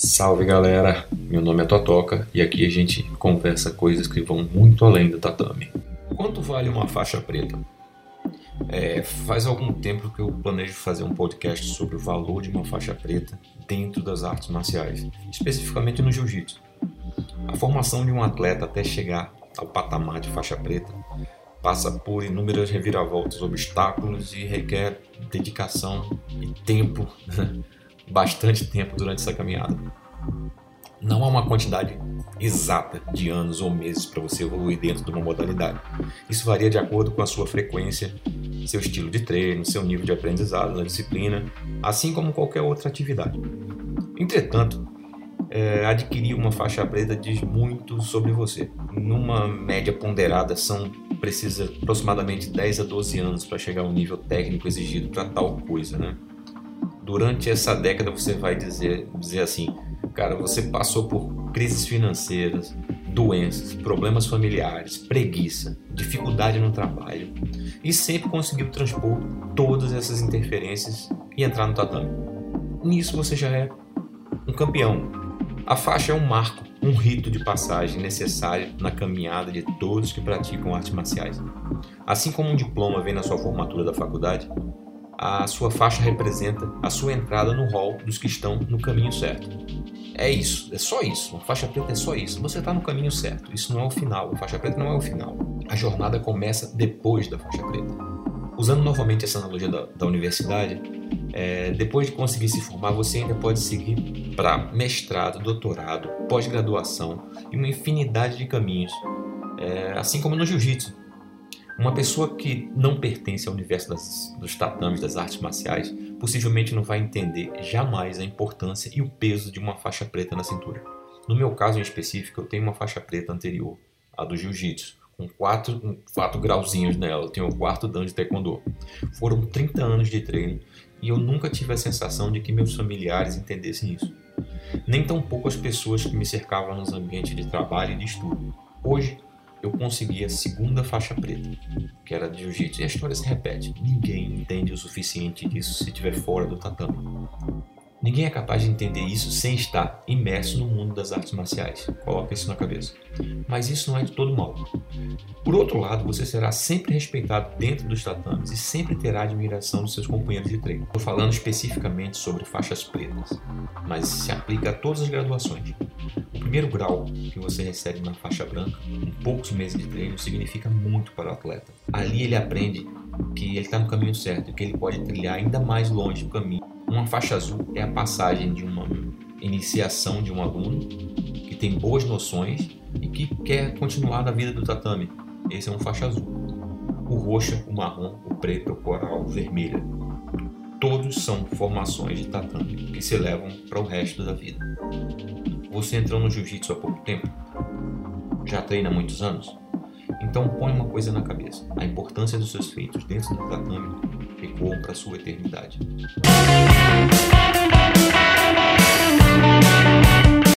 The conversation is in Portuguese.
Salve galera, meu nome é Totoca e aqui a gente conversa coisas que vão muito além do tatame. Quanto vale uma faixa preta? É, faz algum tempo que eu planejo fazer um podcast sobre o valor de uma faixa preta dentro das artes marciais, especificamente no jiu-jitsu. A formação de um atleta até chegar ao patamar de faixa preta passa por inúmeras reviravoltas, obstáculos e requer dedicação e tempo, bastante tempo durante essa caminhada. Não há uma quantidade exata de anos ou meses para você evoluir dentro de uma modalidade. Isso varia de acordo com a sua frequência, seu estilo de treino, seu nível de aprendizado na disciplina, assim como qualquer outra atividade. Entretanto, é, adquirir uma faixa preta diz muito sobre você. Numa média ponderada, são precisa aproximadamente 10 a 12 anos para chegar ao nível técnico exigido para tal coisa, né? Durante essa década você vai dizer, dizer assim, cara, você passou por crises financeiras, doenças, problemas familiares, preguiça, dificuldade no trabalho e sempre conseguiu transpor todas essas interferências e entrar no tatame. Nisso você já é um campeão. A faixa é um marco, um rito de passagem necessário na caminhada de todos que praticam artes marciais. Assim como um diploma vem na sua formatura da faculdade, a sua faixa representa a sua entrada no hall dos que estão no caminho certo. É isso, é só isso. Uma faixa preta é só isso. Você está no caminho certo. Isso não é o final. A faixa preta não é o final. A jornada começa depois da faixa preta. Usando novamente essa analogia da, da universidade, é, depois de conseguir se formar, você ainda pode seguir para mestrado, doutorado, pós-graduação e uma infinidade de caminhos. É, assim como no jiu-jitsu. Uma pessoa que não pertence ao universo das, dos tatames, das artes marciais, possivelmente não vai entender jamais a importância e o peso de uma faixa preta na cintura. No meu caso em específico, eu tenho uma faixa preta anterior, a do jiu-jitsu, com quatro, quatro grauzinhos nela, eu tenho o quarto dan de taekwondo. Foram 30 anos de treino e eu nunca tive a sensação de que meus familiares entendessem isso. Nem tampouco as pessoas que me cercavam nos ambientes de trabalho e de estudo. Hoje, eu consegui a segunda faixa preta, que era de jiu-jitsu. E a história se repete. Ninguém entende o suficiente disso se estiver fora do tatame. Ninguém é capaz de entender isso sem estar imerso no mundo das artes marciais. Coloca isso na cabeça. Mas isso não é de todo mal. Por outro lado, você será sempre respeitado dentro dos tatames e sempre terá admiração dos seus companheiros de treino. Estou falando especificamente sobre faixas pretas, mas se aplica a todas as graduações. O primeiro grau que você recebe na faixa branca, em poucos meses de treino, significa muito para o atleta. Ali ele aprende que ele está no caminho certo que ele pode trilhar ainda mais longe o caminho uma faixa azul é a passagem de uma iniciação de um aluno que tem boas noções e que quer continuar na vida do tatame. Esse é um faixa azul. O roxa, o marrom, o preto, o coral, o vermelho. Todos são formações de tatame que se levam para o resto da vida. Você entrou no jiu-jitsu há pouco tempo? Já treina há muitos anos? Então põe uma coisa na cabeça: a importância dos seus feitos dentro do tatame ecoam para sua eternidade.